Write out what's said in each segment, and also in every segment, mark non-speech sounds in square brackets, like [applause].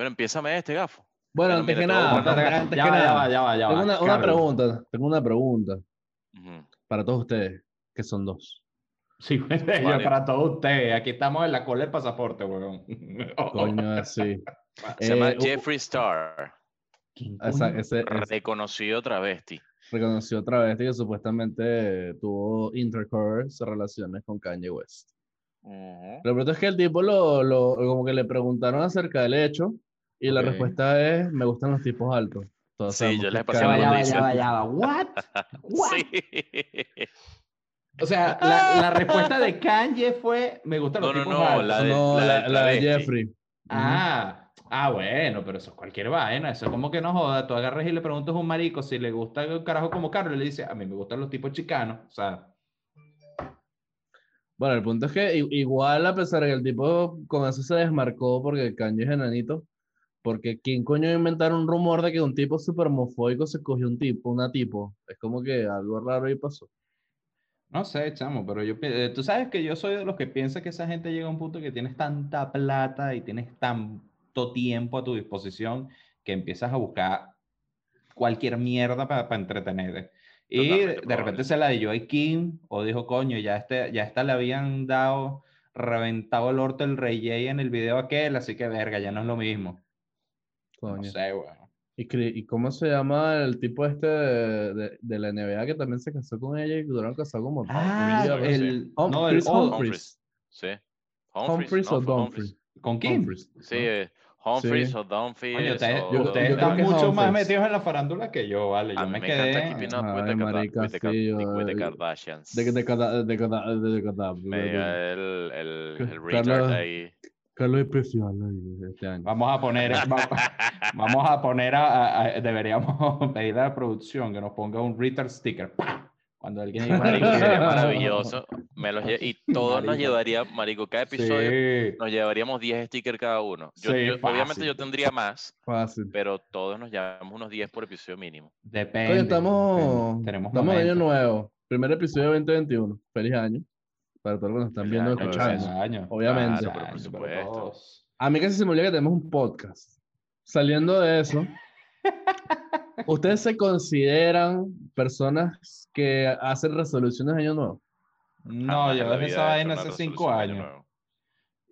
Bueno, empiézame este gafo. Bueno, antes que nada, antes ya que va, ya nada, va, ya va, ya tengo va. una, pregunta, tengo una pregunta para todos ustedes, que son dos. Sí, [laughs] Vale. para todos ustedes. Aquí estamos en la cola del pasaporte, weón. [laughs] Coño, así. Se llama Eh, Jeffree Star, ¿Quién Esa- ese, ese reconocido travesti. reconoció otra vez que supuestamente tuvo intercourse, relaciones con Kanye West. Ujú. Lo pronto es que el tipo lo, lo- como que le preguntaron acerca del hecho y la respuesta es, me gustan los tipos altos. Todos Sí, yo les es pasé Kanye ya va, noticia. ya va, ya va. What? [laughs] What? Sí. O sea, la, la respuesta de Kanye fue, me gustan los No, tipos no, altos. la de- No, la la, la de. Jeffrey. Ah, ah, bueno, pero eso es cualquier vaina. Eso es como que no joda. Tú agarras y le preguntas a un marico si le gusta un carajo como Carlos y le dice, a mí me gustan los tipos chicanos. O sea, Bueno, el punto es que i- igual a pesar de que el tipo con eso se desmarcó porque Kanye es enanito, porque ¿quién coño iba a inventar un rumor de que un tipo súper homofóbico se cogió un tipo, una tipo? Es como que algo raro ahí pasó. no sé, chamo, pero yo, eh, tú sabes que yo soy de los que piensa que esa gente llega a un punto que tienes tanta plata y tienes tanto tiempo a tu disposición que empiezas a buscar cualquier mierda para entretener. Y Totalmente de probable. repente se la dio a Kim o dijo, coño, ya, este, ya esta le habían dado, reventado el orto el Rey J en el video aquel, así que verga, ya no es lo mismo. No Coño. sé, weón. ¿Y, cómo se llama el tipo este de, de- de la NBA que también se casó con ella y duraron casados como Ah, el, Hum- no, el Chris Humphries. Sí. Humphries no, o Dumfries. ¿Con? Humphries. Sí, Humphries Sí. o Dumfries. Ustedes, o- yo- ustedes yo están mucho más metidos en la farándula que yo, vale. Yo A mí me me quedé. encanta Keeping Up with Ay, the, Karda- marica, with the Kar- sí, yo- with the Kardashians. De, de, el, el, el Carlos- retard ahí. Carlos especial este año. Vamos a poner, va- [laughs] vamos a poner a, a- a- deberíamos [laughs] pedir a la producción que nos ponga un retard sticker. ¡Pah! Cuando alguien Marico, sería maravilloso. Me los lle- y todos nos Marico. llevaría, Marico, cada episodio Sí, nos llevaríamos 10 stickers cada uno. Yo, Sí, yo- obviamente yo tendría más, Fácil. pero todos nos llevamos unos 10 por episodio mínimo. depende. Oye, estamos, depende. Tenemos estamos en año nuevo. Primer episodio de 2021. Feliz año. Para todos los que nos están viendo año, escuchando. Obviamente. Claro, pero por supuesto. A mí casi se me olvida que tenemos un podcast. Saliendo de eso, [laughs] ¿ustedes se consideran personas que hacen resoluciones de año nuevo? No, yo dejé esa vaina hace cinco años.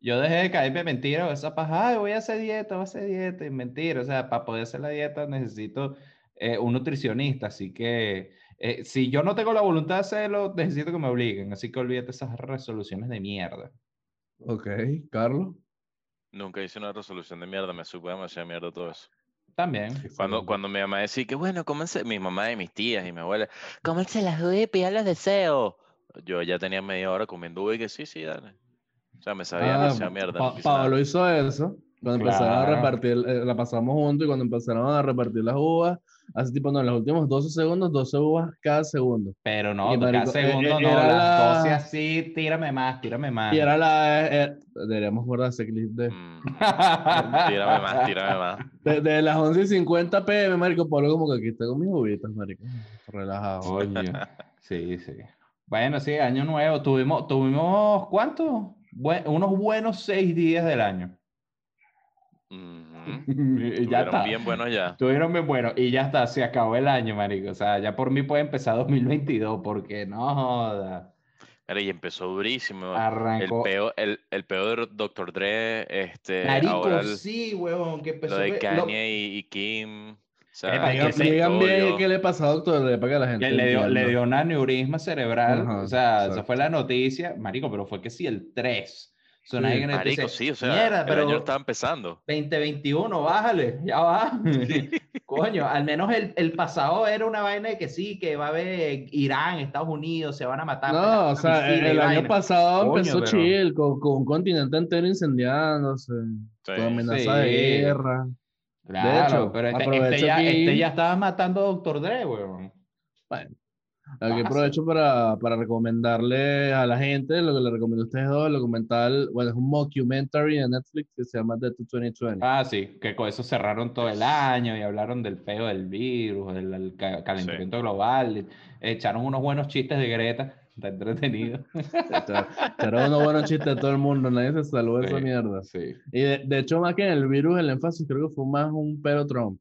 Yo dejé de caerme mentira o esa paja, ay, voy a hacer dieta, voy a hacer dieta, y mentira. O sea, para poder hacer la dieta necesito eh, un nutricionista, así que eh, si yo no tengo la voluntad de hacerlo, necesito que me obliguen, así que olvídate esas resoluciones de mierda. Ok, Carlos. Nunca hice una resolución de mierda, me supo demasiada mierda todo eso. También. Cuando, cuando mi mamá decía que bueno, cómense, mi mamá y mis tías y mi abuela, cómense las uvas y pidan los deseos. Yo ya tenía media hora comiendo uva y que sí, sí, dale. O sea, me sabía Ah, demasiada mierda. Pa- no quise nada. Pablo hizo eso. Cuando empezaron a Claro. repartir, eh, la pasamos juntos y cuando empezaron a repartir las uvas, hace tipo, no, en los últimos 12 segundos, 12 uvas cada segundo. Pero no, Y, cada marico, eh, segundo eh, no, era las la- 12 así, tírame más, tírame más. Y era la. eh, eh, deberíamos guardar ese clip de. Mm, tírame más, tírame más. De, de las 11 y 50 pm, marico, Pablo como que aquí tengo mis uvitas, marico. Relajado. Coño. [laughs] Sí, sí. Bueno, sí, año nuevo. Tuvimos, tuvimos ¿cuánto? Bue- unos buenos seis días del año. Ujú. [laughs] y ya Estuvieron está. bien buenos ya. Estuvieron bien buenos. Y ya está, se acabó el año, marico. O sea, ya por mí puede empezar [laughs] 2022, porque no joda. Mira, y empezó durísimo. El Arrancó. peo, el, el peo de Dr. Dre, este, Marico, ahora el- sí, huevón, que empezó lo de Kanye y, y Kim. O sea, el digan bien episodio- qué le pasa a doctor Dre para que la gente. que le dio, le dio un aneurisma cerebral. Ajá, o sea, esa exacto. fue la noticia. Marico, pero fue que sí, el 3. Sea, Sí. nadie que te Marico, dice, sí, o sea, "Mierda, el pero año estaba empezando. 2021, bájale, ya va. [laughs] Coño, al menos el, el pasado era una vaina de que sí, que va a haber Irán, Estados Unidos, se van a matar. No, o sea, el, el año pasado Coño, empezó pero- chill, con, con un continente entero incendiándose, Sí. con amenaza Sí. de guerra. Claro, hecho, pero este, este ya, este ya estaba matando a Doctor Dre, weón. Bueno, aquí aprovecho para, para recomendarle a la gente lo que le recomiendo a ustedes dos, el documental, bueno, es un mockumentary de Netflix que se llama The 2020. Ah, sí, que con eso cerraron todo el año y hablaron del peo del virus, del, del ca- calentamiento global, echaron unos buenos chistes de Greta. Está entretenido. Era unos buenos chistes de todo el mundo, nadie se salvó de esa mierda. Sí. Y de, de hecho, más que en el virus, el énfasis creo que fue más un pero Trump.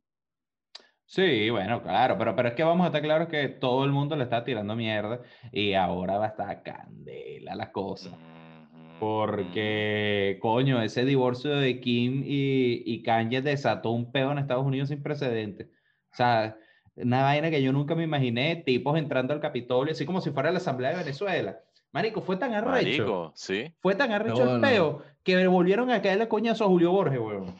Sí, bueno, claro, pero, pero es que vamos a estar claros que todo el mundo le está tirando mierda y ahora va a estar candela la cosa. Porque, coño, ese divorcio de Kim y, y Kanye desató un peo en Estados Unidos sin precedentes. O sea, una vaina que yo nunca me imaginé, tipos entrando al Capitolio, así como si fuera la Asamblea de Venezuela. Marico, fue tan arrecho, Marico, sí. fue tan arrecho el bueno. peo que volvieron a caerle coñazo a Julio Borges, weón.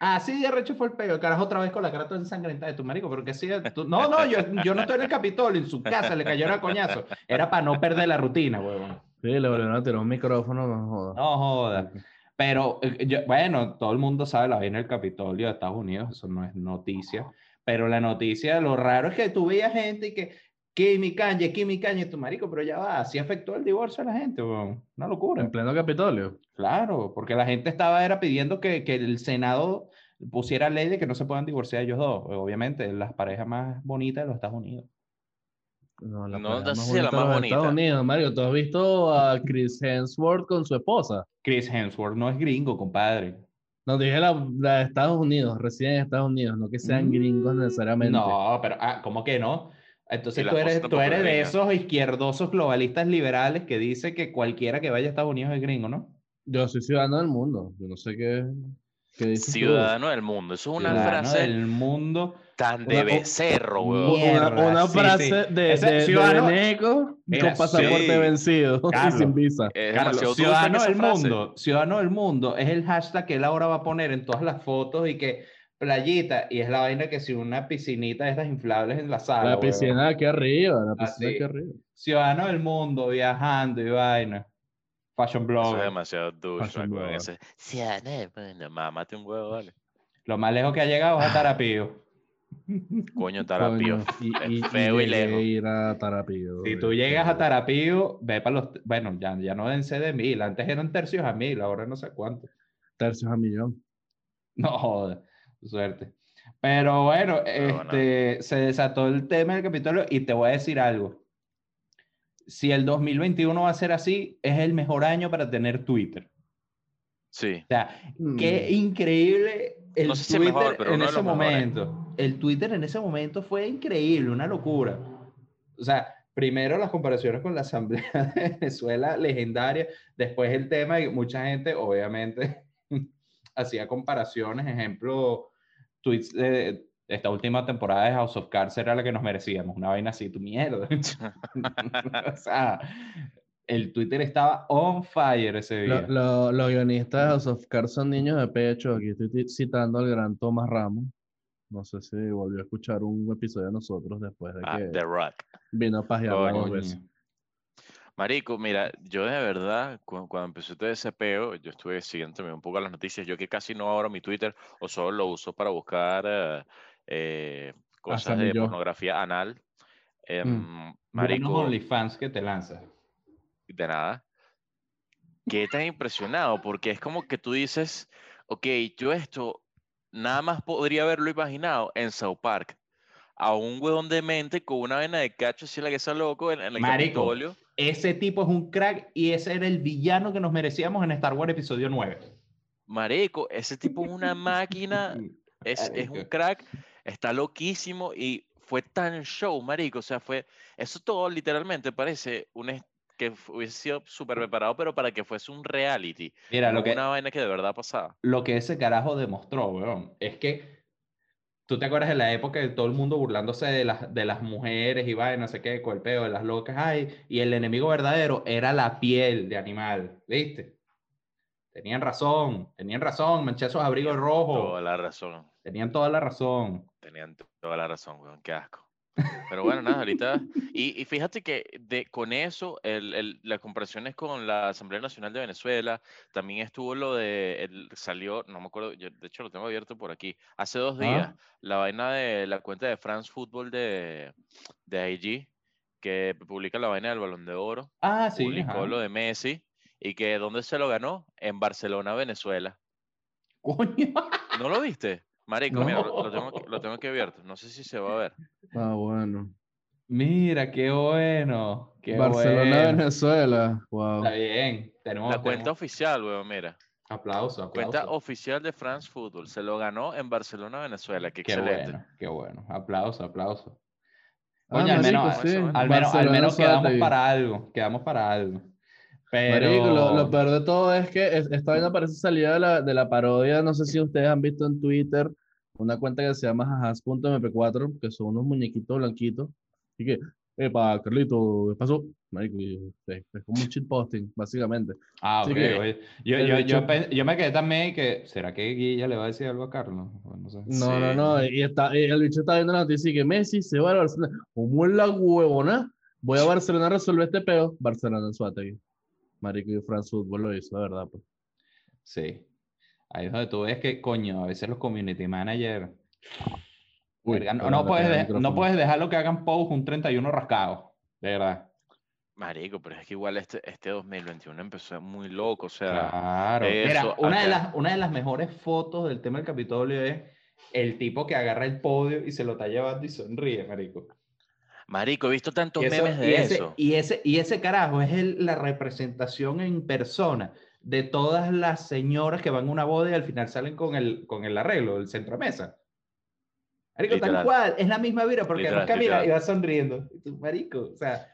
Así de arrecho fue el peo, el carajo otra vez con la cara toda ensangrentada de tu marico, pero que sí, tú- no, no, yo, yo no estoy en el Capitolio, en su casa le cayeron a coñazo. Era para no perder la rutina, weón. Sí, le volvieron a tirar un micrófono, no jodas. No joda. Pero, eh, yo- bueno, todo el mundo sabe la vaina del Capitolio de Estados Unidos, eso no es noticia. Pero la noticia, lo raro es que tú veías gente y que, Kimi Kanye, Kimi Kanye, tu marico, pero ya va, así afectó el divorcio a la gente. Una locura. En pleno Capitolio. Claro, porque la gente estaba era pidiendo que, que el Senado pusiera ley de que no se puedan divorciar ellos dos. Obviamente, las parejas más bonitas de los Estados Unidos. No, la No, no sé más si la bonita de más los bonita. Estados Unidos, Mario. ¿Tú has visto a Chris Hemsworth con su esposa? Chris Hemsworth no es gringo, compadre. No, dije la, la de Estados Unidos, residen en Estados Unidos, no que sean Mm, gringos necesariamente. No, pero, ah, ¿cómo que no? Entonces Y tú eres, tú eres es de esos izquierdosos globalistas liberales que dice que cualquiera que vaya a Estados Unidos es gringo, ¿no? Yo soy ciudadano del mundo. Yo no sé qué, qué dices tú. Ciudadano del mundo. Eso es una Ciudadano frase del mundo. tan una- de becerro, Una- weón. Mierda, Una, sí, frase sí. de, de, de ciudadano- veneco Mira, con pasaporte sí. vencido [laughs] y Carlos, sin visa. Carlos, ciudadano del mundo, ciudadano del mundo es el hashtag que él ahora va a poner en todas las fotos y que playita y es la vaina que si una piscinita de estas inflables en la sala. La huevón. piscina aquí arriba, la piscina Así. aquí arriba. Ciudadano del mundo viajando y vaina. Fashion Eso blogger. es demasiado weón. blogger. Ese, Ciudadano del mundo. Mámate un huevo, vale. Lo más lejos que ha llegado es a Tarapío. [laughs] Coño, tarapío. Coño, y, y, Es feo y lejos. a ir a Tarapío. Si tú llegas a Tarapío, ve para los. Bueno, ya, ya no dense de mil. Antes eran tercios a mil, ahora no sé cuánto. Tercios a millón. No joda, suerte. Pero bueno, Pero bueno. este, se desató el tema del Capitolio y te voy a decir algo. Si el 2021 va a ser así, es el mejor año para tener Twitter. Sí. O sea, qué Mm. increíble el No sé si Twitter mejor, pero en ese los mejores. momento. El Twitter en ese momento fue increíble, una locura. O sea, primero las comparaciones con la Asamblea [laughs] de Venezuela, legendaria. Después el tema de que mucha gente, obviamente, [laughs] hacía comparaciones. Ejemplo, tweets de esta última temporada de House of Cards era la que nos merecíamos. Una vaina así, tu mierda. [laughs] o sea, el Twitter estaba on fire ese Lo- día. lo- los guionistas de House of Cards son niños de pecho. Aquí estoy citando al gran Thomas Ramos. No sé si volvió a escuchar un episodio de nosotros después de Ah, que The Rock. vino a pajear Coño. Marico, mira, yo de verdad, cu- cuando empezó todo ese peo, yo estuve siguiendo también un poco las noticias. Yo que casi no abro mi Twitter o solo lo uso para buscar eh, eh, cosas de yo. pornografía anal. Em, Buenos marico, OnlyFans que te lanzas. de nada. Qué tan impresionado, porque es como que tú dices, ok, yo esto nada más podría haberlo imaginado en South Park. A un huevón de mente con una vena de cacho, así la que está loco en, en el Marico. Capitolio. Ese tipo es un crack y ese era el villano que nos merecíamos en Star Wars Episodio 9. Marico, ese tipo es una [laughs] máquina, es, es un crack, está loquísimo y fue tan show, marico. O sea, fue, eso todo literalmente parece un que hubiese sido súper preparado, pero para que fuese un reality. Mira, lo que, una vaina que de verdad pasaba. lo que ese carajo demostró, weón, es que tú te acuerdas de la época de todo el mundo burlándose de las, de las mujeres y va, no sé qué, con el peo de las locas, ay, y el enemigo verdadero era la piel de animal, ¿viste? Tenían razón, tenían razón, manché esos abrigos Toda rojos, la razón. tenían toda la razón. Tenían to- toda la razón, weón, qué asco. Pero bueno, nada, ahorita. Y, y fíjate que de, con eso, el, el- las comparaciones con la Asamblea Nacional de Venezuela, también estuvo lo de. el- salió, no me acuerdo, yo de hecho lo tengo abierto por aquí, hace dos días, Ah. la vaina de la cuenta de France Football de, de IG, que publica la vaina del Balón de Oro, Ah, sí, publicó ajá. lo de Messi, y que ¿dónde se lo ganó? En Barcelona, Venezuela. Coño. ¿No lo viste? Marico, mira, lo, lo tengo, lo tengo aquí abierto, no sé si se va a ver. Ah, bueno. Mira, qué bueno. Qué Barcelona, bueno. Venezuela. Wow. Está bien. Tenemos, La cuenta tenemos- oficial, weón, mira. Aplauso, aplauso. Cuenta oficial de France Football. Se lo ganó en Barcelona, Venezuela. Qué, Qué excelente. bueno, qué bueno. Aplauso, aplauso. Ah, Coño, al marico, menos, sí. al menos, al Barcelona, menos quedamos para algo. Quedamos para algo. Pero. Marico, lo, lo peor de todo es que es- esta vaina parece salida de la, de la parodia. No sé si ustedes han visto en Twitter una cuenta que se llama jajas.mp4, que son unos muñequitos blanquitos. Y que, epa, Carlito, ¿qué pasó? Marico, y, es, es como un shitposting, básicamente. Ah, Así ok. que oye, Yo, yo, yo, me quedé también que. ¿Será que Guilla le va a decir algo a Carlos? No sé. No, no, Sí. no. Y está, el bicho está viendo la noticia y que Messi se va a Barcelona. ¿Cómo es la huevona? Voy a Barcelona a resolver este peo. Barcelona en Suátegui. Marico y France Football lo hizo, la verdad. Pues. Sí. Ahí es donde tú ves que, coño, a veces los community managers. Uy, verga, no, puedes de- no puedes dejarlo que hagan post un 31 rascado. De verdad. Marico, pero es que igual este, este 2021 empezó muy loco. O sea, Claro. eso Mira, una de, las, una de las mejores fotos del tema del Capitolio es el tipo que agarra el podio y se lo está llevando y sonríe, marico. Marico, he visto tantos Y eso- memes y de ese, eso. Y ese, y ese carajo es el- la representación en persona de todas las señoras que van a una boda y al final salen con el, con el arreglo, el centro mesa. Marico, tal Literal. cual, es la misma vibra, porque Literal, además camina y va sonriendo. Y tú, marico, o sea,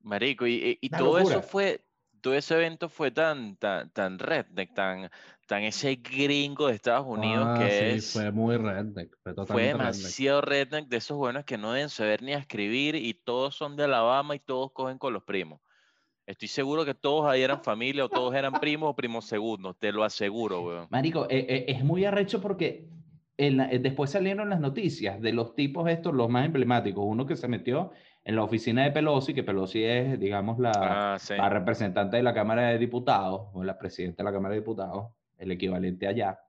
Marico, y, y- todo locura. eso fue, todo ese evento fue tan, tan, tan redneck, tan, tan ese gringo de Estados Unidos Ah, que sí, es, fue muy redneck. Fue, fue totalmente redneck. demasiado redneck de esos buenos que no deben saber ni escribir y todos son de Alabama y todos cogen con los primos. Estoy seguro que todos ahí eran familia o todos eran primos o primos segundos, te lo aseguro, weón. marico, eh, eh, es muy arrecho porque en la- eh, después salieron las noticias de los tipos estos, los más emblemáticos. Uno que se metió en la oficina de Pelosi, que Pelosi es, digamos, la, Ah, sí. la representante de la Cámara de Diputados, o la presidenta de la Cámara de Diputados, el equivalente allá,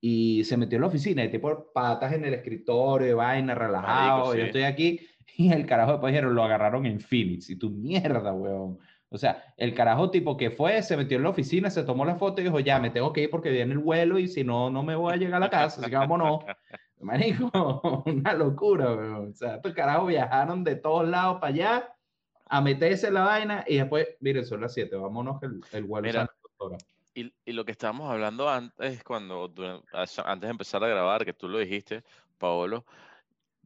y se metió en la oficina, y tipo patas en el escritorio, vaina, relajado, sí. yo estoy aquí, [laughs] y el carajo después dijeron, lo agarraron en Phoenix, y tu mierda, weón. O sea, el carajo tipo que fue, se metió en la oficina, se tomó la foto y dijo, ya, me tengo que ir porque viene el vuelo y si no, no me voy a llegar a la casa, así que vámonos. [laughs] Marico, [laughs] una locura, weón. O sea, estos carajos viajaron de todos lados para allá a meterse en la vaina y después, miren, son las 7, vámonos que el, el vuelo Mira. Y, y lo que estábamos hablando antes, cuando antes de empezar a grabar, que tú lo dijiste, Paolo,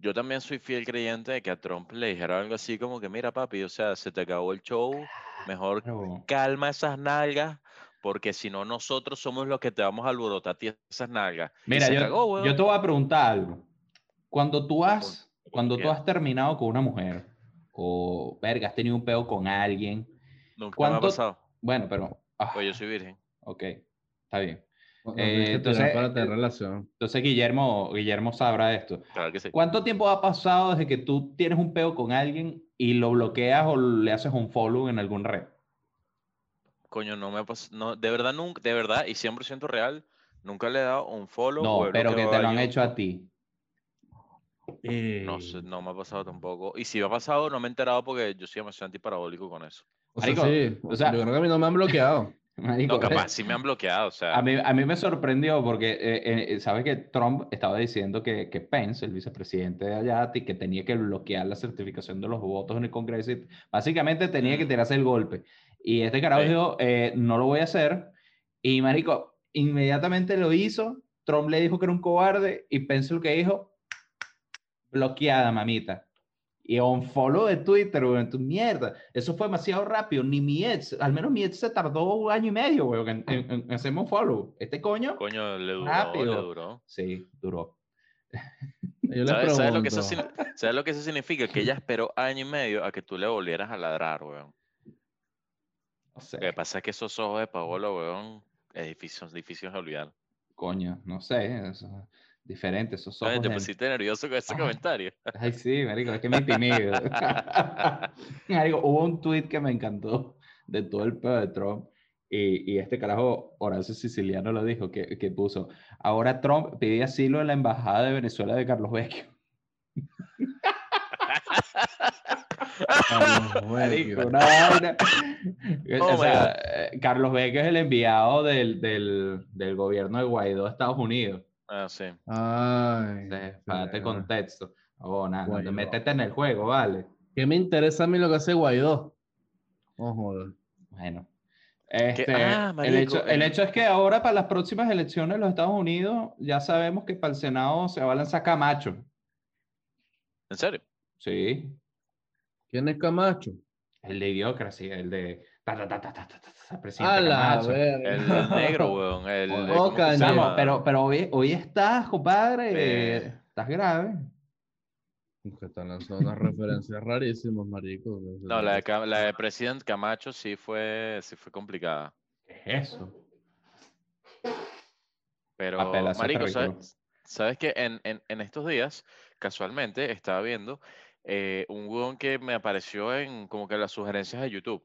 yo también soy fiel creyente de que a Trump le dijera algo así como que, mira papi, o sea, se te acabó el show, mejor Claro. calma esas nalgas, porque si no nosotros somos los que te vamos a alborotar a ti esas nalgas. Mira, yo, cagó, yo te voy a preguntar algo. Cuando tú has, cuando tú has terminado con una mujer, o verga, has tenido un peo con alguien, Nunca me ha ¿cuánto- pasado, bueno, pero, ah, pues yo soy virgen. ok, está bien. Tirar entonces, para tener eh, relación. Entonces Guillermo, Guillermo sabrá esto. Claro que sí. ¿Cuánto tiempo ha pasado desde que tú tienes un peo con alguien y lo bloqueas o le haces un follow en algún red? Coño, no me ha pasado, no, de verdad nunca, de verdad, y 100% real, nunca le he dado un follow. No, o pero que te lo han hecho a ti. No sé, no me ha pasado tampoco. Y si me ha pasado, no me he enterado porque yo soy demasiado antiparabólico con eso. O sea, Marico, sí, o sea- yo creo que a mí no me han bloqueado. [laughs] Marico, No, capaz, sí me han bloqueado, o sea. A mí, a mí me sorprendió porque, eh, eh, ¿sabes que Trump estaba diciendo que, que Pence, el vicepresidente de allá, que tenía que bloquear la certificación de los votos en el Congreso? y básicamente tenía que Mm. tirarse el golpe. Y este carajo Sí. dijo, eh, no lo voy a hacer. Y, marico, inmediatamente lo hizo. Trump le dijo que era un cobarde y Pence lo que dijo, bloqueada, mamita. Y un follow de Twitter, weón, tu mierda. Eso fue demasiado rápido. Ni mi ex, al menos mi ex se tardó un año y medio, weón, en, en- en hacerme un follow. Este coño, Coño, le duró, le Rápido. duró. sí, duró. [laughs] Yo ¿Sabes, sabes lo que eso, signi- ¿Sabes lo que eso significa? Que ella esperó año y medio a que tú le volvieras a ladrar, weón. No sé, Lo que pasa es que esos ojos de Paolo, weón, es difícil, es difícil de olvidar. coño, no sé. Eso, diferente, esos Ay, ojos. Te de- pusiste nervioso con ese comentario. [laughs] Ay, sí, marico, es que me intimido. [laughs] marico, hubo un tweet que me encantó de todo el pedo de Trump. Y, y este carajo, Horacio Siciliano lo dijo, que, que puso, ahora Trump pide asilo en la embajada de Venezuela de Carlos Vecchio. [laughs] Carlos Marico, Vecchio. una vaina. Oh o my sea, eh, Carlos Vecchio es el enviado del, del, del gobierno de Guaidó de Estados Unidos. Ah, sí. Ay, verga. contexto. Oh, nada, Guaidó. métete en el juego, vale. ¿Qué me interesa a mí lo que hace Guaidó? Joder. Bueno. Este, Ah, el, hecho, el hecho es que ahora para las próximas elecciones de los Estados Unidos ya sabemos que para el Senado se va a lanzar Camacho. ¿En serio? Sí, ¿Quién es Camacho? el de Idiocracy, el de a la el negro, [laughs] weón. El, oh, pero, pero hoy, hoy estás, compadre. Eh. Estás grave. Que están lanzando unas referencias rarísimas, marico. No, la de, la de President Camacho sí fue, sí fue complicada. ¿Qué es eso? Pero, Apelación marico, ¿sabes, ¿sabes que en, en, en estos días, casualmente, estaba viendo eh, un weón que me apareció en como que las sugerencias de YouTube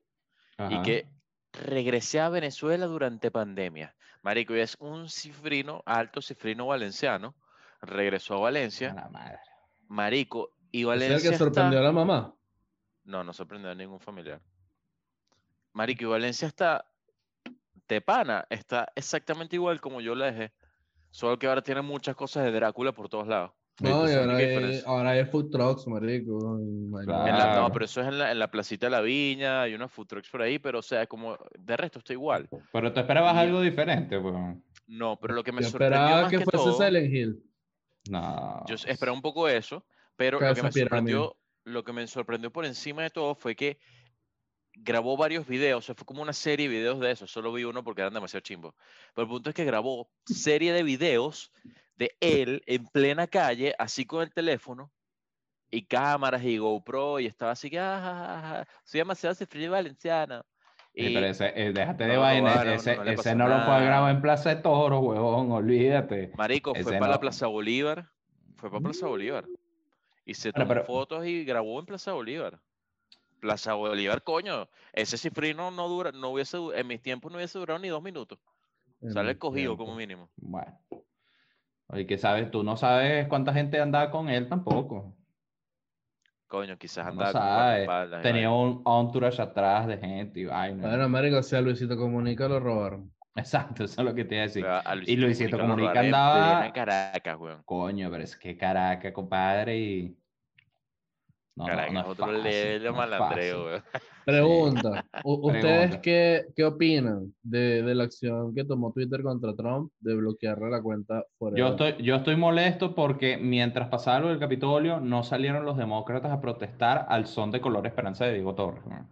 y que regresé a Venezuela durante pandemia. Marico, y es un cifrino, alto cifrino valenciano, regresó a A Valencia, la madre. Marico, y ¿Es Valencia el que sorprendió está... a la mamá? No, no sorprendió a ningún familiar. Marico, y Valencia está de pana, está exactamente igual como yo la dejé. Solo que ahora tiene muchas cosas de Drácula por todos lados. No, y ahora hay, ahora hay food trucks, marico. Claro. En la- no, pero eso es en la, en la placita de la viña, hay unos food trucks por ahí, pero o sea, como de resto está igual. Pero tú esperabas Y- algo diferente, weón. No, pero lo que me Yo sorprendió esperaba más que, que, fuese todo, Silent Hill. No. yo esperaba un poco eso, pero lo que me sorprendió, lo que me sorprendió por encima de todo fue que grabó varios videos, o sea, fue como una serie de videos de eso, solo vi uno porque eran demasiado chimbos. Pero el punto es que grabó serie de videos de él en plena calle, así con el teléfono, y cámaras y GoPro, y estaba así que, ah, ja, ja, ja, soy demasiado cifrino valenciano. Sí, Y pero ese, eh, déjate no de lo vaina. ese no ese no lo puede nada. grabar en Plaza de Toro, huevón. Olvídate. Marico, fue para la no. Plaza Bolívar. Fue para Plaza Bolívar. Y se tomó pero- fotos y grabó en Plaza Bolívar. Plaza Bolívar, coño. Ese cifrino no dura, no hubiese, en mis tiempos no hubiese durado ni dos minutos. Sale cogido tiempo. como mínimo. Bueno. Oye, que sabes, tú no sabes cuánta gente andaba con él tampoco. Coño, quizás No andaba con sabes. guardaespaldas y Tenía un entourage atrás de gente y vaina. Bueno, marico, si a Luisito Comunica lo robaron. Exacto, eso es lo que te iba a decir. Pero a Y Luisito Comunica en andaba- plena Caracas, weón. Coño, pero es que Caracas, compadre, y... No, no, Caracas no es otro fácil, level de no malandreo. [laughs] [laughs] Pregunta. ¿Ustedes qué, qué opinan de, de la acción que tomó Twitter contra Trump de bloquearle la cuenta fuera Yo estoy, yo estoy molesto porque mientras pasaba lo del Capitolio, no salieron los demócratas a protestar al son de color esperanza de Diego Torres. ¿no?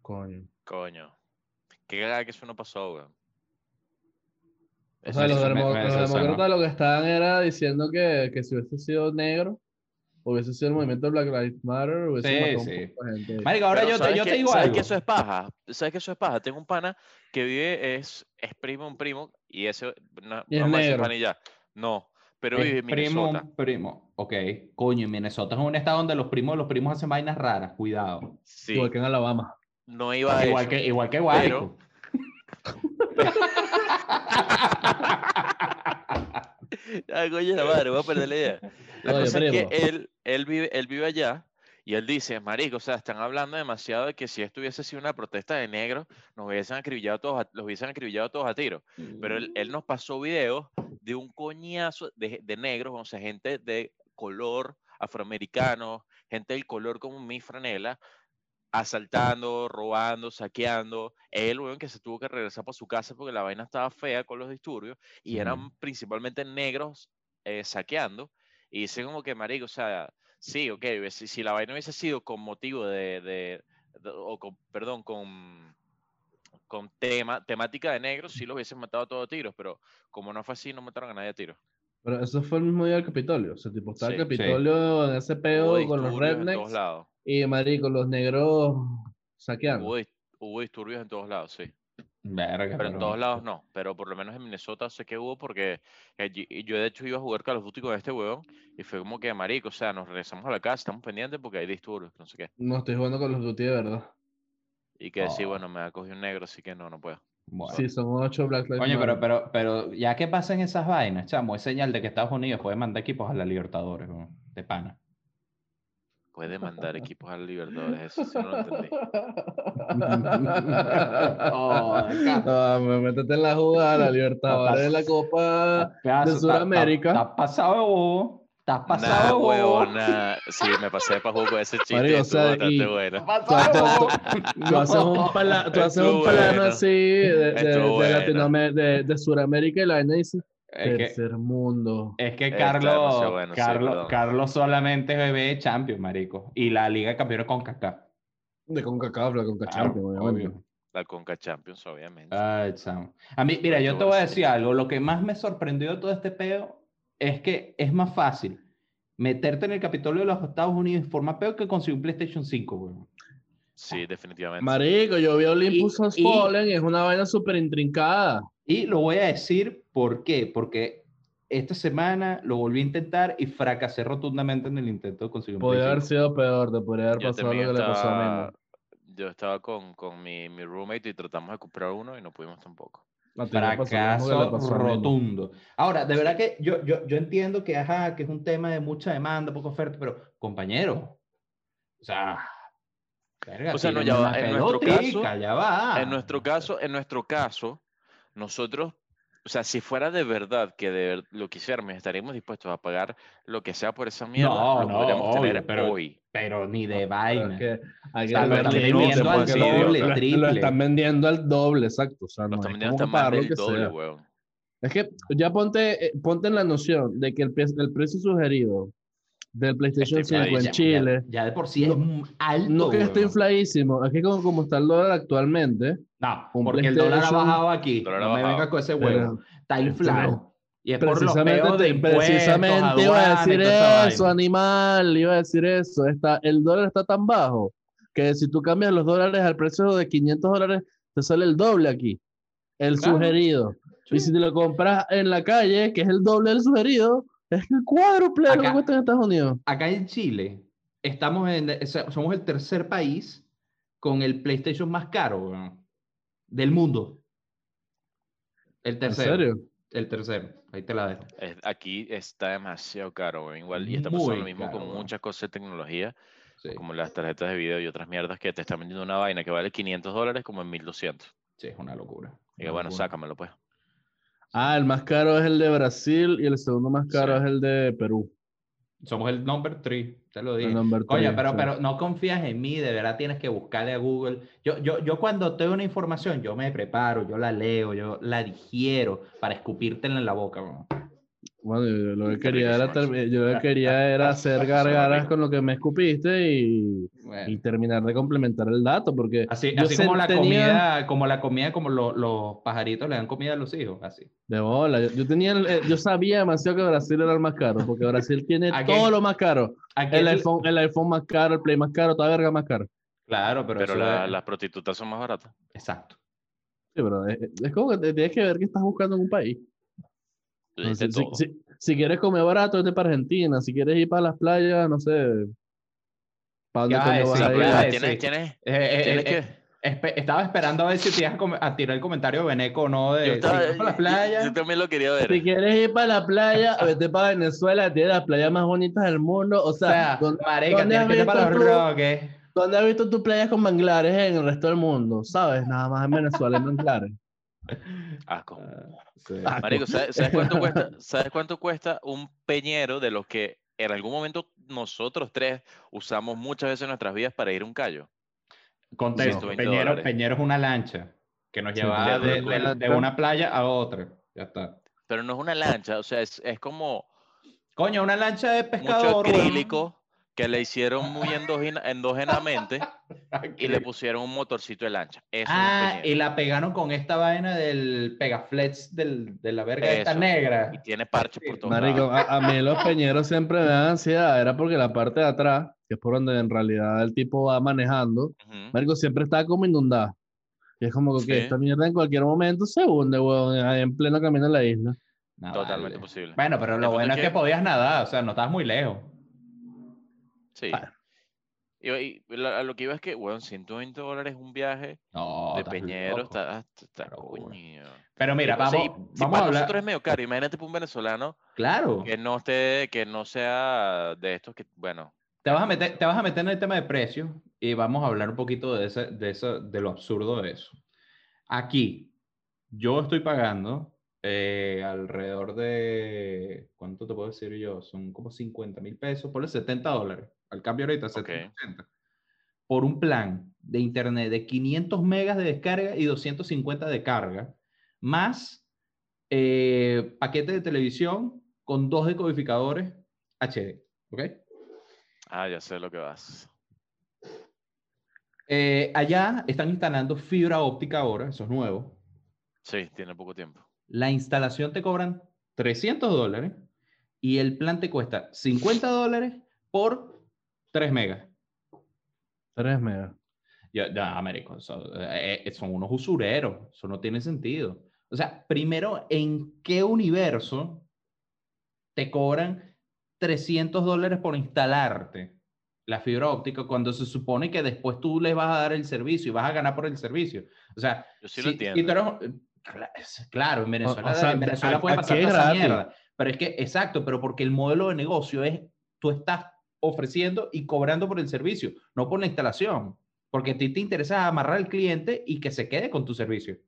Coño. Coño. Qué cagada que eso no pasó. O sea, los, los demócratas lo que estaban era diciendo que, que si hubiese sido negro, hubiese sido el movimiento Black Lives Matter, hubiese Sí, un sí. de gente. Marico, ahora Pero yo te, ¿sabes yo te digo ¿sabes algo. que eso es paja? ¿Sabes que eso es paja? Tengo un pana que vive, es, es primo, un primo, y ese, no, Y es no negro. pana y ya. No, pero Es vive en primo, Minnesota. un primo. Ok, coño, Minnesota es un estado donde los primos, los primos hacen vainas raras, cuidado. Sí, Igual que en Alabama. no iba a Igual eso. que, igual que Guárico. [laughs] Ay, [laughs] coño, la madre, voy a perder la idea. La cosa es que él, él, vive, él vive allá y él dice, marico, o sea, están hablando demasiado de que si esto hubiese sido una protesta de negros, nos hubiesen acribillado todos, a- los hubiesen acribillado todos a tiros. Pero él, él nos pasó videos de un coñazo de, de negros, o sea, gente de color afroamericano, gente del color como mi franela, asaltando, robando, saqueando. Él, weón, que se tuvo que regresar para su casa porque la vaina estaba fea con los disturbios y eran Ujú. principalmente negros eh, saqueando. Y dice como que, marico, o sea, sí, ok, si, si la vaina hubiese sido con motivo de, de- de- o con, perdón, con, con tema, temática de negros, sí los hubiesen matado a todos a tiros, pero como no fue así, no mataron a nadie a tiros. Pero eso fue el mismo día del Capitolio. O sea, tipo, estaba Sí, el sí. Capitolio en ese peo con los disturbios en todos rednecks lados. Y, marico, los negros saqueando. Hubo, hubo disturbios en todos lados, sí. Verga, Pero en todos lados no. Pero por lo menos en Minnesota sé que hubo porque allí- y yo de hecho iba a jugar Call of Duty con este huevón y fue como que marico, o sea, nos regresamos a la casa, estamos pendientes porque hay disturbios, no sé qué. No estoy jugando con los Duty de verdad. Y que sí, Oh. bueno, me ha cogido un negro, así que no, no puedo. Bueno. Sí, son ocho Black Lives Coño, pero, Matter. pero, pero ya que pasen esas vainas, chamo, es señal de que Estados Unidos puede mandar equipos a la Libertadores, ¿no? de pana. Puede mandar equipos a Libertadores, eso sí no lo entendí. Oh, [laughs] acá. No, me métete en la jugada, la Libertadores de la Copa de Sudamérica. Está pasado de bobo. Estás pasado, huevón, nada. Sí, me pasé para jugar con ese chiste. Marico, o sea, bastante y- bueno. Estás Tú, tú- pasado, tú- tú haces un, pala- tú haces un plano bueno. así de, de, Estuvo de bueno. Latinoamérica, de, de Sudamérica y la vaina dice Es que, tercer mundo. es que Carlos, bueno, Carlos. Carlos solamente bebé Champions, marico. Y la Liga de Campeones con Kaká. De CONCACAF, de CONCACHAMPIONS, Claro, obviamente. obvio. La Conca Champions, obviamente. Ay, chamo. A mí, mira, yo te voy a decir algo. Lo que más me sorprendió de todo este peo es que es más fácil meterte en el Capitolio de los Estados Unidos en forma peo que conseguir un PlayStation 5, weón. Sí, definitivamente. Marico, yo vi Olympus Y- y- Fallen y es una vaina súper intrincada. Y lo voy a decir por qué. Porque esta semana lo volví a intentar y fracasé rotundamente en el intento de conseguir un Podría haber sido peor, te podría haber Yo pasado lo también que le pasó a estaba, Memo. yo estaba con, con mi, mi roommate y tratamos de comprar uno y no pudimos tampoco. Fracaso rotundo. Ahora, de verdad que yo, yo, yo entiendo que, ajá, que es un tema de mucha demanda, poca oferta, pero compañero, o sea, verga, O sea, no, ya va, en nuestro caso- ya va. En nuestro caso, en nuestro caso, nosotros, o sea, si fuera de verdad que de ver- lo quisiéramos, estaríamos dispuestos a pagar lo que sea por esa mierda, No, lo no, podríamos obvio, tener pero- hoy. Pero ni de vaina. que O sea, lo están vendiendo al doble, lo, lo triple. están vendiendo al doble, exacto. O sea, Lo no están es vendiendo hasta más del que doble, weón. Es que ya ponte, eh, ponte en la noción de que el, el precio sugerido del PlayStation Está 5 en Chile, Ya, ya de por sí No- es un alto. no que esté weón. infladísimo, es que como, como está el dólar actualmente, No, porque el dólar ha bajado aquí. El dólar ha no me vengas con ese huevo. Está inflado. Y es por los precisamente, de precisamente iba a y decir eso, animal, iba a decir eso. Está, el dólar está tan bajo que si tú cambias los dólares al precio de 500 dólares, te sale el doble aquí, el Claro. sugerido. Y Sí. si te lo compras en la calle, que es el doble del sugerido, es el cuádruple de lo que Acá- cuesta en Estados Unidos. acá en Chile estamos en, somos el tercer país con el PlayStation más caro del mundo. El ¿En tercero. serio? El tercero. Ahí te la dejo. Es- aquí está demasiado caro, weón. Igual, y está pasando Muy lo mismo caro, con muchas cosas de tecnología, Sí, como las tarjetas de video y otras mierdas que te están vendiendo una vaina que vale 500 dólares como en 1200. sí, es una locura. Y una bueno, locura. sácamelo pues. Ah, el más caro es el de Brasil y el segundo más caro Sí. es el de Perú. Somos el number three, te lo dije. three, pero, sí. pero no confías en mí, de verdad tienes que buscarle a Google. Yo, yo, yo cuando tengo una información, yo me preparo, yo la leo, yo la digiero para escupírtela en la boca. weón. Bueno, yo lo que quería era, yo lo que quería era hacer gargaras con lo que me escupiste y, Bueno. y terminar de complementar el dato, porque Así, así como la comida, como la comida, como lo- los pajaritos le dan comida a los hijos, así. de bola, yo, yo tenía, el- eh, yo sabía demasiado que Brasil era el más caro, porque Brasil [laughs] tiene todo lo más caro, el iPhone, el iPhone más caro, el Play más caro, toda verga más caro. Claro, pero, Pero eso la- es- las prostitutas son más baratas. Exacto. Sí, pero es, es como que te- tienes que ver qué estás buscando en un país. No sé, si, todo. si- si quieres comer barato, vete para Argentina, si quieres ir para las playas, no sé, ¿para dónde ¿Qué vas a coño vas a ¿Qué ir? vas a decir? tienes, tienes, Eh, eh, tienes eh, que... eh, espe- estaba esperando a ver si te ibas a, tirar el comentario de Beneco o no de Yo, estaba- si la playa. yo también lo quería ver. Si quieres ir para la playa, [laughs] vete para Venezuela, tiene las playas más bonitas del mundo. O O sea, sea, ¿dónde, marica, dónde tienes has que irte para visto los tú? roques. dónde has visto tus playas con manglares en el resto del mundo? ¿Sabes? Nada más en Venezuela hay manglares. Asco. Sí. Ah, Marico, ¿sabes, sabes [laughs] cuánto cuesta, ¿sabes cuánto cuesta un peñero de los que en algún momento nosotros tres usamos muchas veces en nuestras vidas para ir a un callo? Contexto, 120 Peñero. Peñero es una lancha que nos Sí, lleva Peñero de, de- de una playa a otra. Ya está. Pero no es una lancha, o sea, es, es como Coño, una lancha de mucho pescador. weón. acrílico que le hicieron muy endógena- endógenamente [laughs] y le pusieron un motorcito de lancha. Eso Ah, y la pegaron con esta vaina del pegaflex del, de la verga esta Eso. negra. Y tiene parches por todos Marico, a, a mí los peñeros siempre me dan ansiedad. Era porque la parte de atrás, que es por donde en realidad el tipo va manejando, Ujú. Marico, siempre está como inundada. Y es como que Sí. esta mierda en cualquier momento se hunde, weón, ahí en pleno camino a la isla. No, Totalmente vale. posible. Bueno, pero lo bueno es es que que- podías nadar, o sea, no estabas muy lejos. Sí. Bueno. Y, y la- a lo que iba es que, weón, 120 dólares un viaje No, de Peñero está, está, coño. Pero mira, vamos, sí, vamos si a para hablar. nosotros es medio caro, imagínate para un venezolano Claro, que no esté, que no sea de estos que, bueno, te vas, a meter, te vas a meter en el tema de precios y vamos a hablar un poquito de, ese, de, eso, de lo absurdo de eso. Aquí, yo estoy pagando eh, alrededor de, ¿cuánto te puedo decir yo? Son como 50 mil pesos, ponle 70 dólares. Al cambio ahorita, 70, 80. Por un plan de internet de 500 megas de descarga y 250 de carga, más eh, paquete de televisión con dos decodificadores HD. ¿Ok? Ah, ya sé lo que vas. Eh, allá están instalando fibra óptica ahora, eso es nuevo. Sí, tiene poco tiempo. La instalación te cobran 300 dólares y el plan te cuesta 50 dólares por 3 megas. 3 megas. Ya, ya, Américo, eso, eh, eh, son unos usureros, eso no tiene sentido. O sea, primero, ¿en qué universo te cobran 300 dólares por instalarte la fibra óptica cuando se supone que después tú les vas a dar el servicio y vas a ganar por el servicio? O sea, Yo sí si- lo si entiendo. tú eres- cla- es- claro, en Venezuela, o sea, en Venezuela a- puede pasar esa mierda. Pero es que, exacto, pero porque el modelo de negocio es, tú estás ofreciendo y cobrando por el servicio, no por la instalación. Porque a ti te interesa amarrar al cliente y que se quede con tu servicio.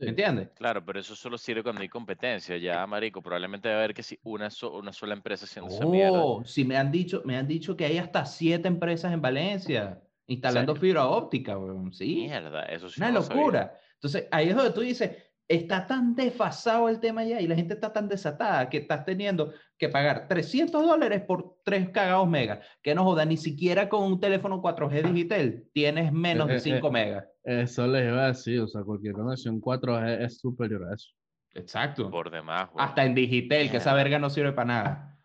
¿Me entiendes? Claro, pero eso solo sirve cuando hay competencia. Ya, marico, probablemente va a haber que si una, so- una sola empresa haciendo esa mierda. Oh, si me han dicho, me han dicho que hay hasta siete empresas en Valencia instalando ¿Serio? fibra óptica, weón. Sí. Mierda, eso sí Una no locura. Entonces, ahí es donde tú dices, está tan desfasado el tema ya y la gente está tan desatada que estás teniendo que pagar 300 dólares por 3 cagados megas. Que no joda, ni siquiera con un teléfono 4G digital tienes menos Eh, de eh, 5 megas. Eso les iba a decir, o sea, cualquier conexión 4G es superior a eso. Exacto. Por demás, güey. Hasta en digital, que esa Mierda. verga no sirve para nada.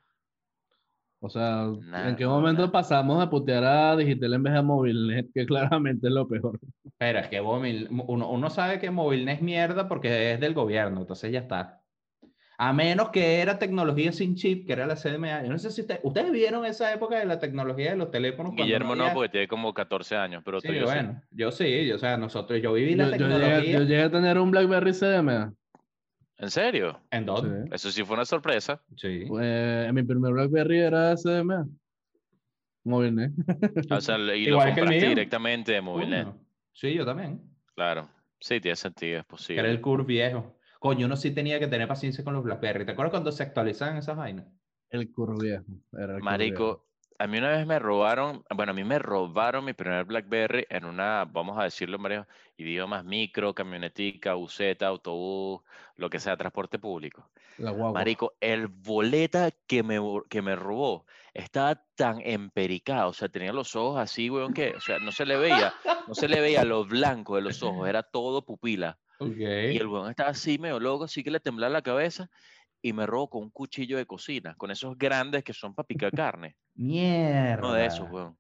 O sea, Nah, ¿en qué momento nah. pasamos a putear a Digital en vez de a Movilnet? Que [laughs] claramente es lo peor. Pero es que Móvil- uno, uno sabe que Movilnet es mierda porque es del gobierno, entonces ya está. A menos que era tecnología sin chip, que era la CDMA. Yo no sé si usted- ustedes vieron esa época de la tecnología de los teléfonos. Guillermo no, había- porque tiene como 14 años, pero Sí, tú yo sí. bueno, yo sí, yo, o sea, nosotros, yo viví la Yo, yo tecnología. llegué, yo llegué a tener un BlackBerry CDMA. ¿En serio? ¿En dónde? Sí. Eso sí fue una sorpresa. Sí. Eh, mi primer BlackBerry era CDMA. Movilnet. O sea, y lo Igual que el compraste mío. directamente de Movilnet. Coño. Sí, yo también. Claro. Sí, tiene sentido, es posible. era el curve viejo. Coño, uno sí tenía que tener paciencia con los BlackBerry. ¿Te acuerdas cuando se actualizaban esas vainas? El curvo viejo. Era el curvo Marico, a mí una vez me robaron, bueno, a mí me robaron mi primer BlackBerry en una, vamos a decirlo en varios idiomas, micro, camionetica, buseta, autobús, lo que sea, transporte público. La guagua. Marico, el boleta que me, que me robó estaba tan empericado, o sea, tenía los ojos así, weón, que, o sea, no se le veía, no se le veía lo blanco de los ojos, era todo pupila. Ok. Y el weón estaba así, medio loco, así que le temblaba la cabeza y me robó con un cuchillo de cocina, con esos grandes que son para picar carne. Mierda. Uno de esos, weón.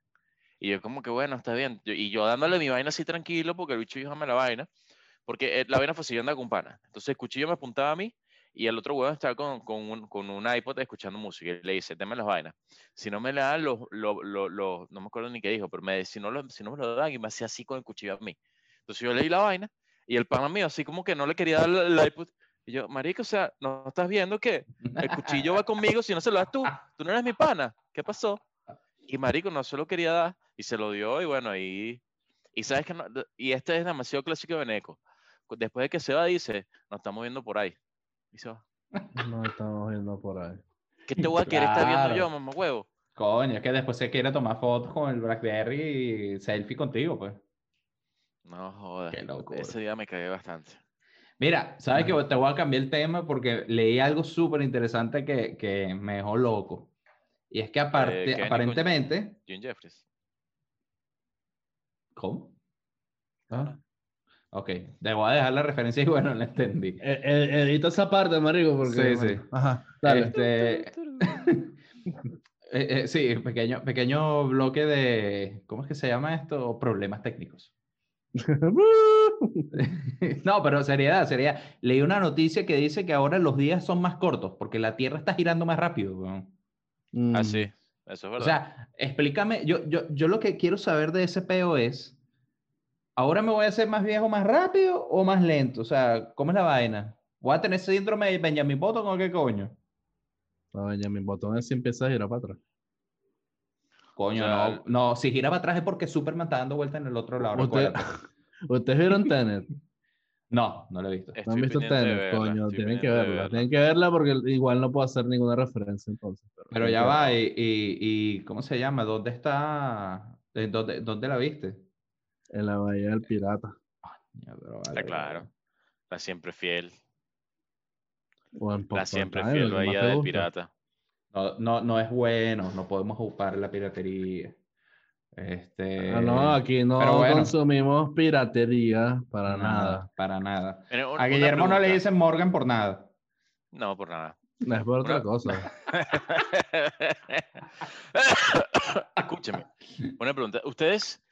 Y yo como que, bueno, está bien. Y yo dándole mi vaina así tranquilo, porque el bicho dijo, la vaina. Porque eh, la vaina fue andaba con pana. Entonces el cuchillo me apuntaba a mí y el otro weón estaba con, con, un, con un iPod escuchando música. Y le dice, dame las vainas. Si no me le dan los, los, los, los- no me acuerdo ni qué dijo, pero me, si, no lo, si no me lo dan, y me hacía así con el cuchillo a mí. Entonces yo leí la vaina y el pana mío así como que no le quería dar el, el iPod. Y yo, marico, o sea, ¿no estás viendo que el cuchillo va [laughs] conmigo si no se lo das tú? Tú no eres mi pana. ¿Qué pasó? Y marico no se lo quería dar y se lo dio y bueno, ahí... Y sabes que no, y este es demasiado clásico de Beneco. Después de que se va dice, nos estamos viendo por ahí. Y se va. No estamos viendo por ahí. ¿Qué te voy a querer estar viendo yo, mamá huevo? Coño, es que después se quiere tomar fotos con el BlackBerry y selfie contigo, pues. No jodas. Qué locura. Ese día me cagué bastante. Mira, ¿sabes que Te voy a cambiar el tema porque leí algo súper interesante que, que me dejó loco. Y es que aparte, Kevin con- aparentemente... Jim Jeffries. ¿Cómo? ¿Ah? Ok, te voy a dejar la referencia y bueno, [laughs] la entendí. Eh, eh, edita esa parte, marico, porque... Sí, sí. Ajá, dale. Este, [laughs] eh, eh, sí, pequeño, pequeño bloque de, ¿cómo es que se llama esto? Problemas técnicos. [laughs] No, pero seriedad, seriedad. Leí una noticia que dice que ahora los días son más cortos porque la Tierra está girando más rápido. Mm, Ah, sí. Eso es O verdad. sea, explícame, yo, yo, yo lo que quiero saber de ese peo es, ¿ahora me voy a hacer más viejo más rápido o más lento? O sea, ¿cómo es la vaina? ¿Voy a tener síndrome de Benjamin Button o qué coño? No, Benjamin Botón sí empieza a girar para atrás. Coño, O sea, no, no, si gira para atrás es porque Superman está dando vuelta en el otro lado. Usted-. [laughs] ¿Ustedes vieron Tenet? [laughs] No, no lo he visto. No han visto Tenet, verla, coño, tienen que verla. verla. Tienen que verla porque igual no puedo hacer ninguna referencia entonces. Pero ya va, y, y, y ¿cómo se llama? ¿Dónde está? ¿En ¿Dónde, dónde la viste? En la Bahía del Pirata. Pero Está claro. La siempre fiel. O en La siempre fiel bahía del pirata. No, no, no es bueno, no podemos ocupar la piratería. Este, Ah, no, aquí no pero bueno. consumimos piratería para nada. Para nada. Un- A Guillermo no le dicen Morgan por nada. No, por nada. No es por otra Una- cosa. [laughs] Escúcheme, una pregunta. Ustedes,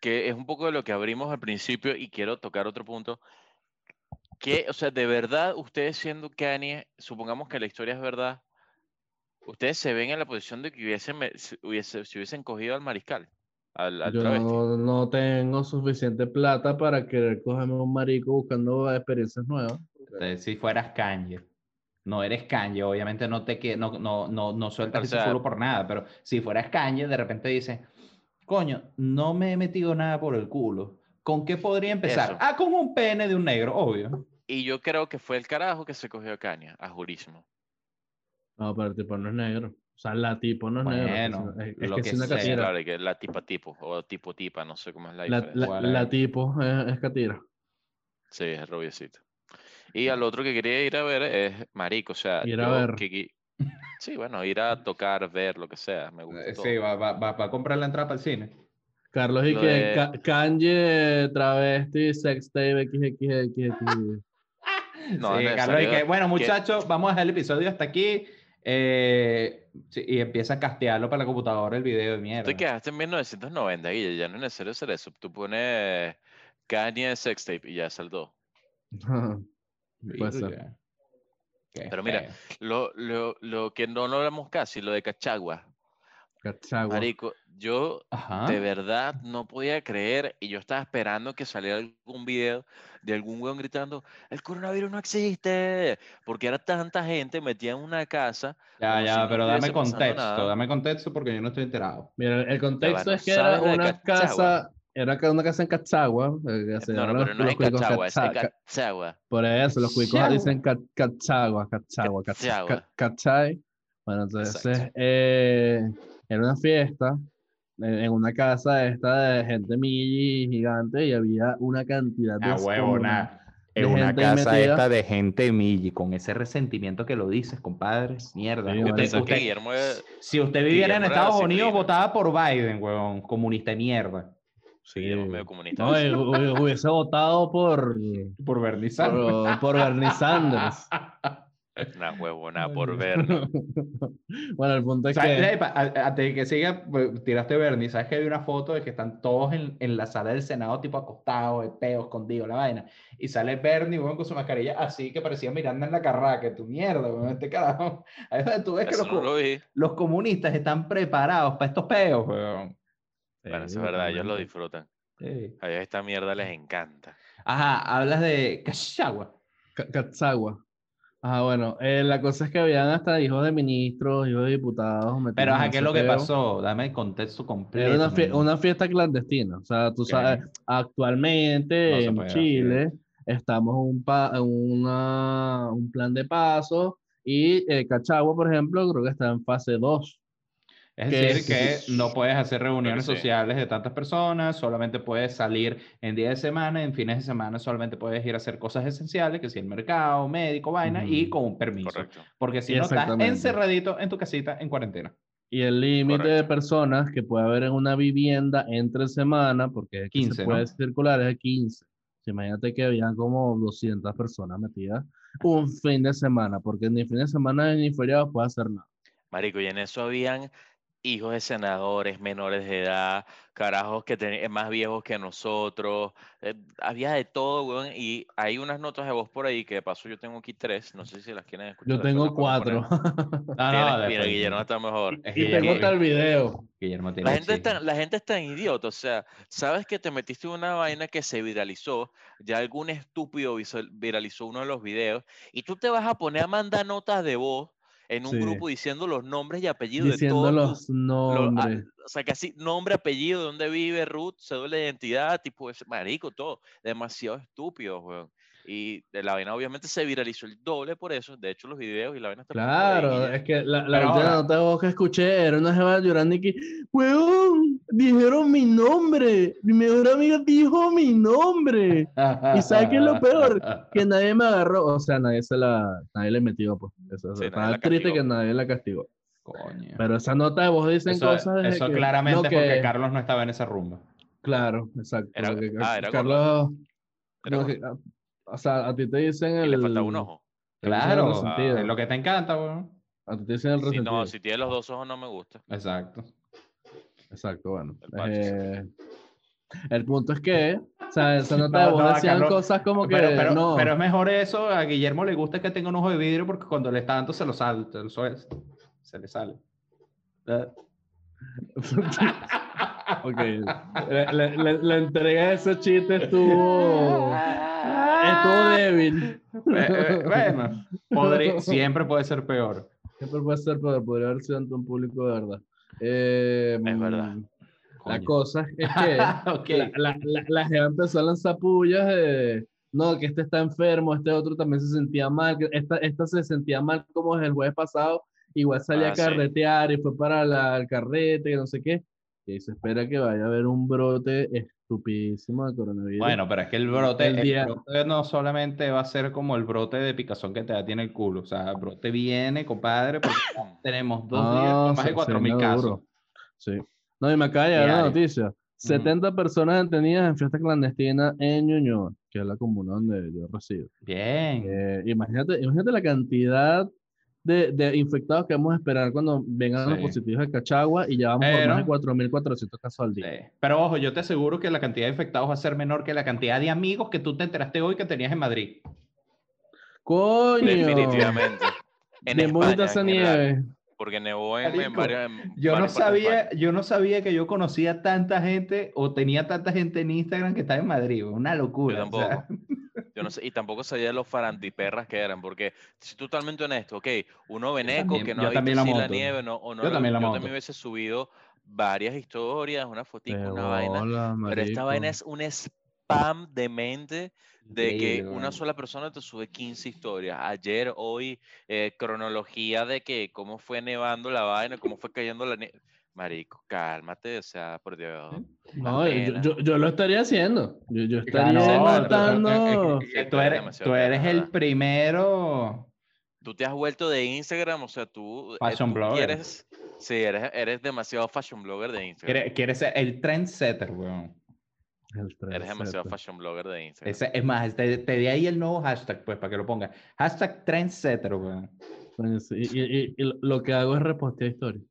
que es un poco de lo que abrimos al principio y quiero tocar otro punto, que, o sea, de verdad, ustedes siendo Kanye, supongamos que la historia es verdad, ustedes se ven en la posición de que hubiesen, hubiese, si hubiesen cogido al mariscal, al, al Yo no, no tengo suficiente plata para querer cogerme un marico buscando experiencias nuevas. Entonces, si fueras Kanye. No eres Kanye, obviamente no te que no, no, no, no sueltas O sea- por nada, pero si fueras Kanye, de repente dices, coño, no me he metido nada por el culo. ¿Con qué podría empezar? Eso. Ah, con un pene de un negro, obvio. Y yo creo que fue el carajo que se cogió a Kanye, a jurísimo. No, pero el tipo no es negro. O sea, la tipo no es negro. Bueno, Es, es lo que que es una sea. Sí, catira. claro, y que la tipa tipo, o tipo tipa, no sé cómo es la La, diferencia. la, tipo es, es catira. Sí, es rubiecito. Y al otro que quería ir a ver es Marico, o sea, Ir a yo ver. que sí, bueno, ir a tocar, ver, lo que sea, me gusta Eh. Sí, va, va, va, va a comprar la entrada para el cine. Carlos y Lo que de- Ka- Kanye, travesti, sex tape, XXX. No, Sí, Carlos, y que, bueno, que- muchachos, vamos a dejar el episodio hasta aquí. Eh, y empieza a castearlo para la computadora el video de mierda. Tú quedaste en 1990 y ya no es necesario hacer eso. Tú pones Kanye sex tape y ya saldó. [laughs] Puede ser. Virga. Qué Pero mira. Lo, lo, lo que no, no hablamos casi, lo de Cachagua. Cachagua. Marico, yo Ajá. de verdad no podía creer y yo estaba esperando que saliera algún video de algún weón gritando, el coronavirus no existe, porque era tanta gente metida en una casa. Ya, ya, si no pero dame contexto, nada. dame contexto porque yo no estoy enterado. Mira, el contexto es que era una casa, era una casa en Cachagua. eh, se No, no, pero los- no es los en cuicos Cachagua, es Cachagua. Por eso, los cuicos dicen ca- Cachagua, Cachagua, Cach- Cachagua. ca- ¿cachai? Bueno, entonces eh, era una fiesta en, en una casa esta de gente milli gigante y había una cantidad de Ah, huevo, nada. Es una casa metida. esta de gente milli, con ese resentimiento que lo dices, compadre. Mierda. Sí, que usted- Guillermo es- si usted viviera en Guillermo Estados Unidos, votaba por Biden, huevón. Comunista de mierda. Sí. Medio comunista. No, y hu- hubiese votado por, Por Bernie Sanders. por, por Bernie Sanders. [laughs] Una huevona por ver. ¿no? [laughs] bueno, el punto es que... antes de que siga, pues, tiraste Bernie. ¿Sabes que hay una foto de que están todos en, en la sala del Senado, tipo acostados, de peo, escondido, la vaina? Y sale Bernie, weón, con su mascarilla así que parecía Miranda en la carraca. Tu mierda, weón, este carajo. [laughs] Ahí es donde tú ves que Eso los, no co- lo vi. los comunistas están preparados para estos peos, weón. Bueno, eso es verdad, ellos lo disfrutan. Sí. A ellos esta mierda les encanta. Ajá, hablas de Cachagua. Ca- Cachagua. Ajá, bueno, eh, la cosa es que habían hasta hijos de ministros, hijos de diputados. Pero, ajá, ¿qué es lo que pasó? Dame el contexto completo. Era una, fie- una fiesta clandestina. O sea, tú sabes, actualmente No en puede hacer. Chile estamos en un, pa- en una, un plan de paso y eh, Cachagua, por ejemplo, creo que está en fase 2. Es que- decir, que [laughs] no puedes hacer reuniones sí. sociales de tantas personas, solamente puedes salir en días de semana, en fines de semana solamente puedes ir a hacer cosas esenciales, que si el mercado, médico, vaina, y Ujú. con un permiso. Correcto. Porque si no estás encerradito en tu casita en cuarentena. Y el límite de personas que puede haber en una vivienda entre semana, porque es que 15, se ¿no? puede circular, es de 15. Si Imagínate que habían como 200 personas metidas un fin de semana, porque ni fin de semana ni feriado puede hacer nada. Marico, y en eso habían hijos de senadores, menores de edad, carajos que tenían más viejos que nosotros. eh, había de todo, weón. Y hay unas notas de voz por ahí que de paso yo tengo aquí tres. No sé si las quieren escuchar. Yo tengo cuatro. poner. [laughs] No, Mira, después- Guillermo está mejor. Y tengo hasta el video. Guillermo tiene La gente, es tan, la gente es tan idiota, o sea, sabes que te metiste en una vaina que se viralizó, ya algún estúpido visual- viralizó uno de los videos, y tú te vas a poner a mandar notas de voz en un Sí. grupo diciendo los nombres y apellidos de todos los nombres. o sea, casi nombre, apellido, dónde vive Ruth, cédula de identidad, tipo, ese marico, todo. Demasiado estúpido, weón. Y de la vaina obviamente se viralizó el doble por eso. De hecho, los videos y la vaina está Claro, es que la, la última nota de voz que escuché era una jeva llorando y que, weón, dijeron mi nombre, mi mejor amiga dijo mi nombre, ¿Y sabes qué es lo peor? que [laughs] nadie me agarró, o sea, nadie se la, nadie le metió, pues, eso, Sí, estaba triste que nadie la castigó, Coño. pero esa nota de voz dicen Eso, cosas de eso que, claramente no, es porque que- Carlos no estaba en esa rumba. claro, exacto, Era- porque ah, era Carlos, Era no, que- o sea, a ti te dicen y el, le faltaba un ojo. Claro, resentido. es lo que te encanta, weón. a ti te dicen el Si resentido. no, si tiene los dos ojos no me gusta. Exacto. Exacto, bueno. El eh, el punto es que, o sea, esa [laughs] nota de No, voz decían Carlos- cosas como que Pero, pero, no. pero es mejor eso. A Guillermo le gusta que tenga un ojo de vidrio porque cuando le está dando se lo sale. Se, lo suel- se le sale. [laughs] Ok. La, la- la- la entrega de ese chiste estuvo. Estuvo débil. Eh, eh, bueno, podría- siempre puede ser peor. Siempre puede ser, pero podría haber sido ante un público de verdad. Eh, Es verdad. La Coño. cosa es que [laughs] Ok. la, la, la, la jeva empezó a lanzar pullas de. No, que este está enfermo, este otro también se sentía mal, que esta, esta se sentía mal como el jueves pasado, igual salía Ah, a sí. carretear y fue para la, el carrete, que no sé qué. Y se espera que vaya a haber un brote estupidísimo de coronavirus. Bueno, pero es que el brote, El brote no solamente va a ser como el brote de picazón que te da tiene el culo. O sea, el brote viene, compadre, porque [clears throat] tenemos dos días No, con más de se- 4.000 se viene casos. duro. Sí. No, y me acaba de llegar la noticia. 70 personas detenidas en fiesta clandestina en Ñuñoa, que es la comuna donde yo resido. Bien. Eh, imagínate, imagínate la cantidad de, de infectados que vamos a esperar cuando vengan los Sí. positivos de Cachagua y ya vamos por más de Pero- 4.400 casos al día. Sí. Pero ojo, yo te aseguro que la cantidad de infectados va a ser menor que la cantidad de amigos que tú te enteraste hoy que tenías en Madrid. ¡Coño! Definitivamente. [laughs] En España, esa en general, nieve. Porque nevó en, en varias. en Yo no varias sabía, yo no sabía que yo conocía tanta gente o tenía tanta gente en Instagram que estaba en Madrid. Una locura. Yo o sea. [laughs] Yo no sé, y tampoco sabía los farandiperras que eran, porque si totalmente honesto, ok, uno veneco que no yo ha también visto la la nieve no, o no Yo lo- también la yo también hubiese subido varias historias, una fotico, Qué una vaina, pero esta vaina es un spam de mente de que una sola persona te sube 15 historias. Ayer, hoy, eh, cronología de que cómo fue nevando la vaina, cómo fue cayendo la nieve. Marico, cálmate, o sea, por Dios. No, da yo, yo, yo lo estaría haciendo. Yo, yo estaría Claro, no, montando. es que tú eres tú eres el primero. Tú te has vuelto de Instagram, o sea, tú, eh, Fashion tú blogger. quieres, sí, eres, eres demasiado fashion blogger de Instagram. Quieres, quieres ser el trendsetter, weón. El Eres demasiado trendsetter. fashion blogger de Instagram. Ese, es más, te, te di ahí el nuevo hashtag, pues, para que lo pongas. Hashtag trendsetter, weón. Sí, Y, y- y lo que hago es repostear historias.